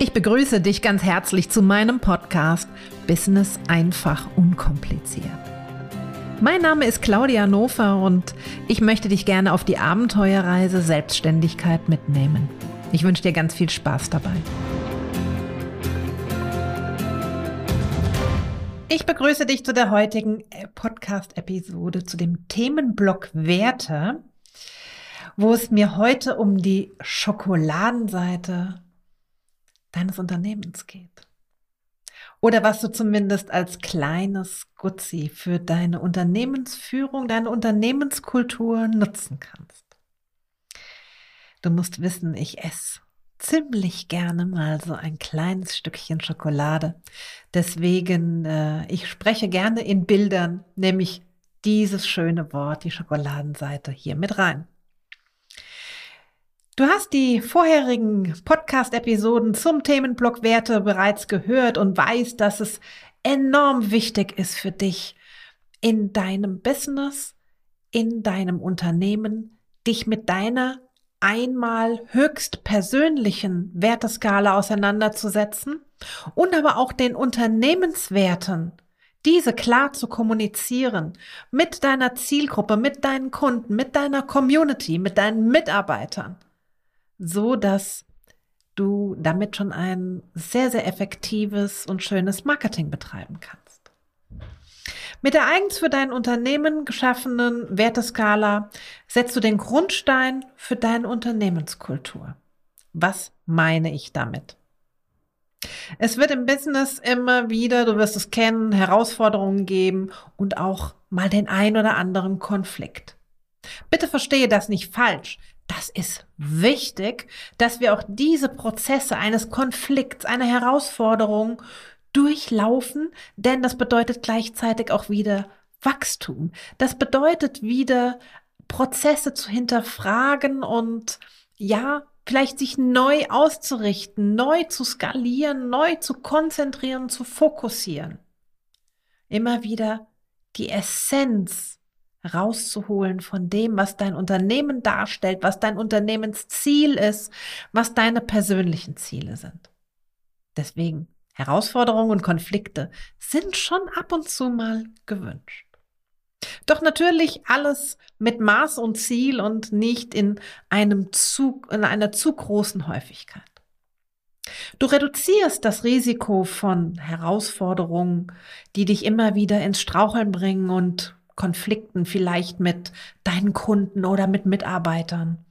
Ich begrüße dich ganz herzlich zu meinem Podcast Business einfach unkompliziert. Mein Name ist Claudia Nofer und ich möchte dich gerne auf die Abenteuerreise Selbstständigkeit mitnehmen. Ich wünsche dir ganz viel Spaß dabei. Ich begrüße dich zu der heutigen äh, Podcast-Episode zu dem Themenblock Werte, wo es mir heute um die Schokoladenseite deines Unternehmens geht. Oder was du zumindest als kleines Gutzi für deine Unternehmensführung, deine Unternehmenskultur nutzen kannst. Du musst wissen, ich esse ziemlich gerne mal so ein kleines Stückchen Schokolade. Deswegen, äh, ich spreche gerne in Bildern, nämlich dieses schöne Wort, die Schokoladenseite, hier mit rein. Du hast die vorherigen Podcast-Episoden zum Themenblock Werte bereits gehört und weißt, dass es enorm wichtig ist für dich in deinem Business, in deinem Unternehmen, dich mit deiner einmal höchst persönlichen Werteskala auseinanderzusetzen und aber auch den Unternehmenswerten, diese klar zu kommunizieren mit deiner Zielgruppe, mit deinen Kunden, mit deiner Community, mit deinen Mitarbeitern so dass du damit schon ein sehr, sehr effektives und schönes Marketing betreiben kannst. Mit der eigens für dein Unternehmen geschaffenen Werteskala setzt du den Grundstein für deine Unternehmenskultur. Was meine ich damit? Es wird im Business immer wieder, du wirst es kennen, Herausforderungen geben und auch mal den ein oder anderen Konflikt. Bitte verstehe das nicht falsch das ist wichtig, dass wir auch diese Prozesse eines Konflikts, einer Herausforderung durchlaufen, denn das bedeutet gleichzeitig auch wieder Wachstum. Das bedeutet wieder Prozesse zu hinterfragen und ja, vielleicht sich neu auszurichten, neu zu skalieren, neu zu konzentrieren, zu fokussieren. Immer wieder die Essenz rauszuholen von dem, was dein Unternehmen darstellt, was dein Unternehmensziel ist, was deine persönlichen Ziele sind. Deswegen, Herausforderungen und Konflikte sind schon ab und zu mal gewünscht. Doch natürlich alles mit Maß und Ziel und nicht in einem zu, in einer zu großen Häufigkeit. Du reduzierst das Risiko von Herausforderungen, die dich immer wieder ins Straucheln bringen und Konflikten vielleicht mit deinen Kunden oder mit Mitarbeitern.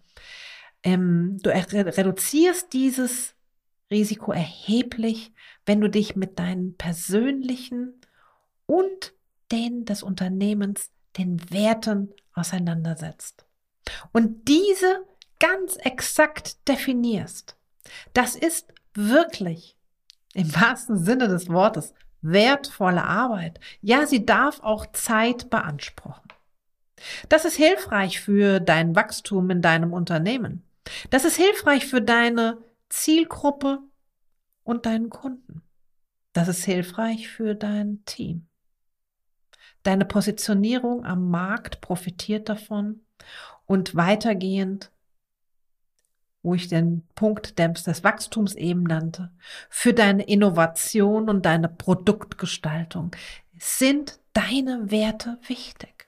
Ähm, du reduzierst dieses Risiko erheblich, wenn du dich mit deinen persönlichen und den des Unternehmens, den Werten auseinandersetzt. Und diese ganz exakt definierst. Das ist wirklich im wahrsten Sinne des Wortes wertvolle Arbeit. Ja, sie darf auch Zeit beanspruchen. Das ist hilfreich für dein Wachstum in deinem Unternehmen. Das ist hilfreich für deine Zielgruppe und deinen Kunden. Das ist hilfreich für dein Team. Deine Positionierung am Markt profitiert davon und weitergehend wo ich den Punkt des Wachstums eben nannte, für deine Innovation und deine Produktgestaltung sind deine Werte wichtig.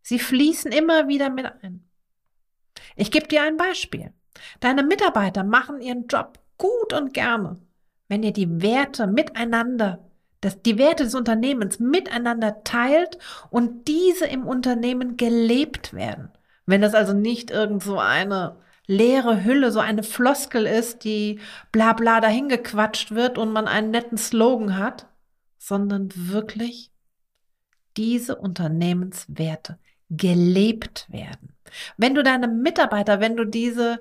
Sie fließen immer wieder mit ein. Ich gebe dir ein Beispiel. Deine Mitarbeiter machen ihren Job gut und gerne, wenn ihr die Werte miteinander, das, die Werte des Unternehmens miteinander teilt und diese im Unternehmen gelebt werden. Wenn das also nicht irgend so eine leere Hülle, so eine Floskel ist, die bla bla dahingequatscht wird und man einen netten Slogan hat, sondern wirklich diese Unternehmenswerte gelebt werden. Wenn du deine Mitarbeiter, wenn du diese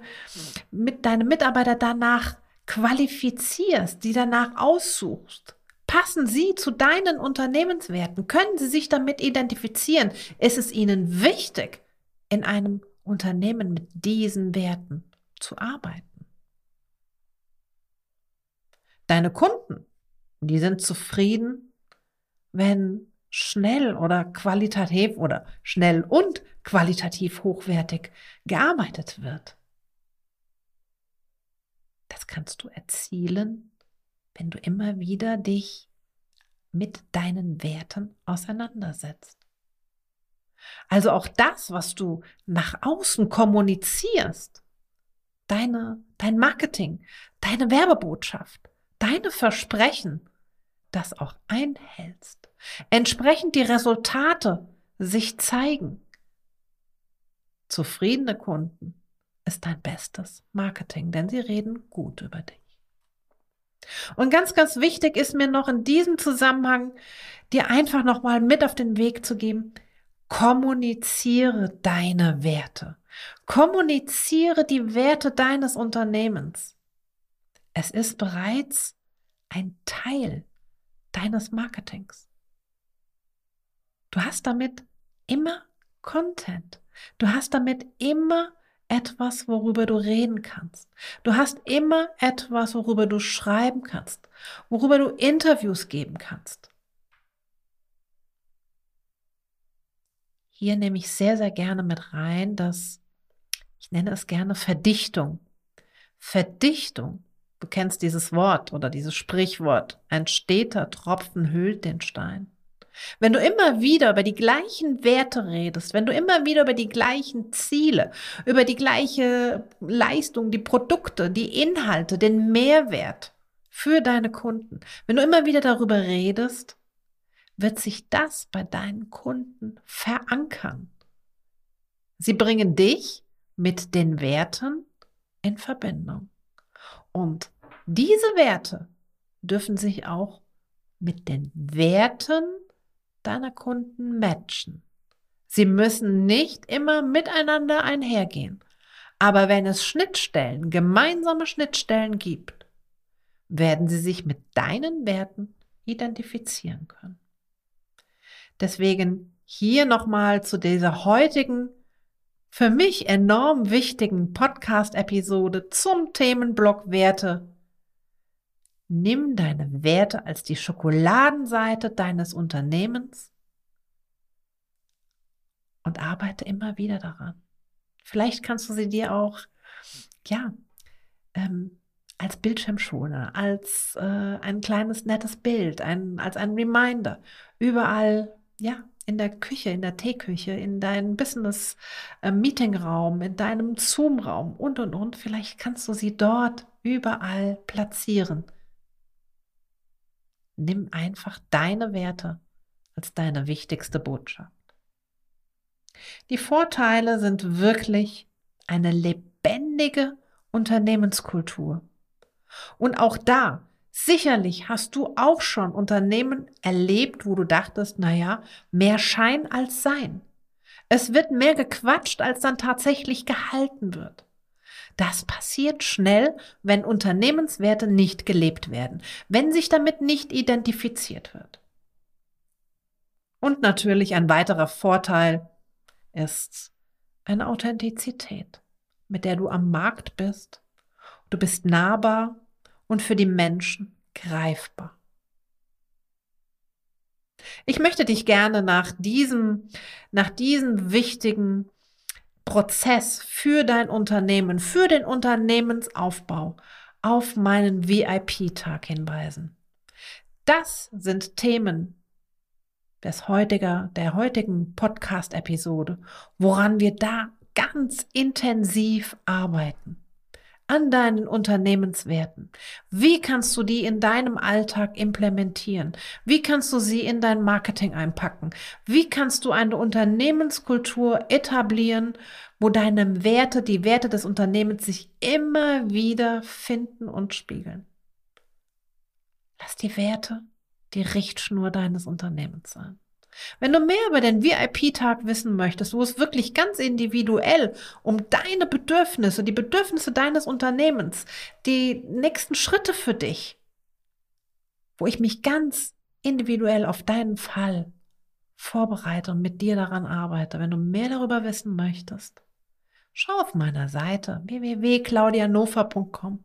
mit deine Mitarbeiter danach qualifizierst, die danach aussuchst, passen sie zu deinen Unternehmenswerten, können sie sich damit identifizieren, ist es ihnen wichtig, in einem Unternehmen mit diesen Werten zu arbeiten. Deine Kunden, die sind zufrieden, wenn schnell oder qualitativ oder schnell und qualitativ hochwertig gearbeitet wird. Das kannst du erzielen, wenn du immer wieder dich mit deinen Werten auseinandersetzt. Also auch das, was du nach außen kommunizierst, deine, dein Marketing, deine Werbebotschaft, deine Versprechen, das auch einhältst. Entsprechend die Resultate sich zeigen. Zufriedene Kunden ist dein bestes Marketing, denn sie reden gut über dich. Und ganz, ganz wichtig ist mir noch in diesem Zusammenhang, dir einfach nochmal mit auf den Weg zu geben, kommuniziere deine Werte. Kommuniziere die Werte deines Unternehmens. Es ist bereits ein Teil deines Marketings. Du hast damit immer Content. Du hast damit immer etwas, worüber du reden kannst. Du hast immer etwas, worüber du schreiben kannst, worüber du Interviews geben kannst. Hier nehme ich sehr, sehr gerne mit rein, dass ich nenne es gerne Verdichtung. Verdichtung, du kennst dieses Wort oder dieses Sprichwort, ein steter Tropfen hüllt den Stein. Wenn du immer wieder über die gleichen Werte redest, wenn du immer wieder über die gleichen Ziele, über die gleiche Leistung, die Produkte, die Inhalte, den Mehrwert für deine Kunden, wenn du immer wieder darüber redest, wird sich das bei deinen Kunden verankern. Sie bringen dich mit den Werten in Verbindung. Und diese Werte dürfen sich auch mit den Werten deiner Kunden matchen. Sie müssen nicht immer miteinander einhergehen. Aber wenn es Schnittstellen, gemeinsame Schnittstellen gibt, werden sie sich mit deinen Werten identifizieren können. Deswegen hier nochmal zu dieser heutigen, für mich enorm wichtigen Podcast-Episode zum Themenblock Werte Nimm deine Werte als die Schokoladenseite deines Unternehmens und arbeite immer wieder daran. Vielleicht kannst du sie dir auch, ja, ähm, als Bildschirmschoner, als äh, ein kleines nettes Bild, ein, als ein Reminder, überall, ja, in der Küche, in der Teeküche, in deinem Business-Meeting-Raum, äh, in deinem Zoom-Raum und, und, und. Vielleicht kannst du sie dort überall platzieren Nimm einfach deine Werte als deine wichtigste Botschaft. Die Vorteile sind wirklich eine lebendige Unternehmenskultur. Und auch da, sicherlich hast du auch schon Unternehmen erlebt, wo du dachtest, naja, mehr Schein als Sein. Es wird mehr gequatscht, als dann tatsächlich gehalten wird. Das passiert schnell, wenn Unternehmenswerte nicht gelebt werden, wenn sich damit nicht identifiziert wird. Und natürlich ein weiterer Vorteil ist eine Authentizität, mit der du am Markt bist. Du bist nahbar und für die Menschen greifbar. Ich möchte dich gerne nach diesem, nach diesem wichtigen Prozess für dein Unternehmen, für den Unternehmensaufbau auf meinen VIP-Tag hinweisen. Das sind Themen des heutiger, der heutigen Podcast-Episode, woran wir da ganz intensiv arbeiten an deinen Unternehmenswerten? Wie kannst du die in deinem Alltag implementieren? Wie kannst du sie in dein Marketing einpacken? Wie kannst du eine Unternehmenskultur etablieren, wo deine Werte, die Werte des Unternehmens sich immer wieder finden und spiegeln? Lass die Werte die Richtschnur deines Unternehmens sein. Wenn du mehr über den VIP-Tag wissen möchtest, wo es wirklich ganz individuell um deine Bedürfnisse, die Bedürfnisse deines Unternehmens, die nächsten Schritte für dich, wo ich mich ganz individuell auf deinen Fall vorbereite und mit dir daran arbeite, wenn du mehr darüber wissen möchtest, schau auf meiner Seite www.claudianofer.com.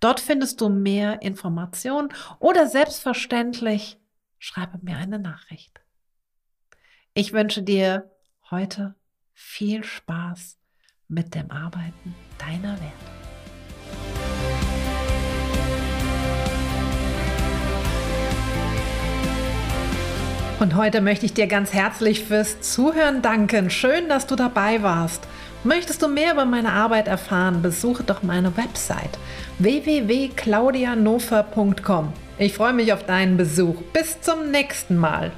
Dort findest du mehr Informationen oder selbstverständlich schreibe mir eine Nachricht. Ich wünsche dir heute viel Spaß mit dem Arbeiten deiner Werte. Und heute möchte ich dir ganz herzlich fürs Zuhören danken. Schön, dass du dabei warst. Möchtest du mehr über meine Arbeit erfahren, besuche doch meine Website www.claudianofer.com. Ich freue mich auf deinen Besuch. Bis zum nächsten Mal.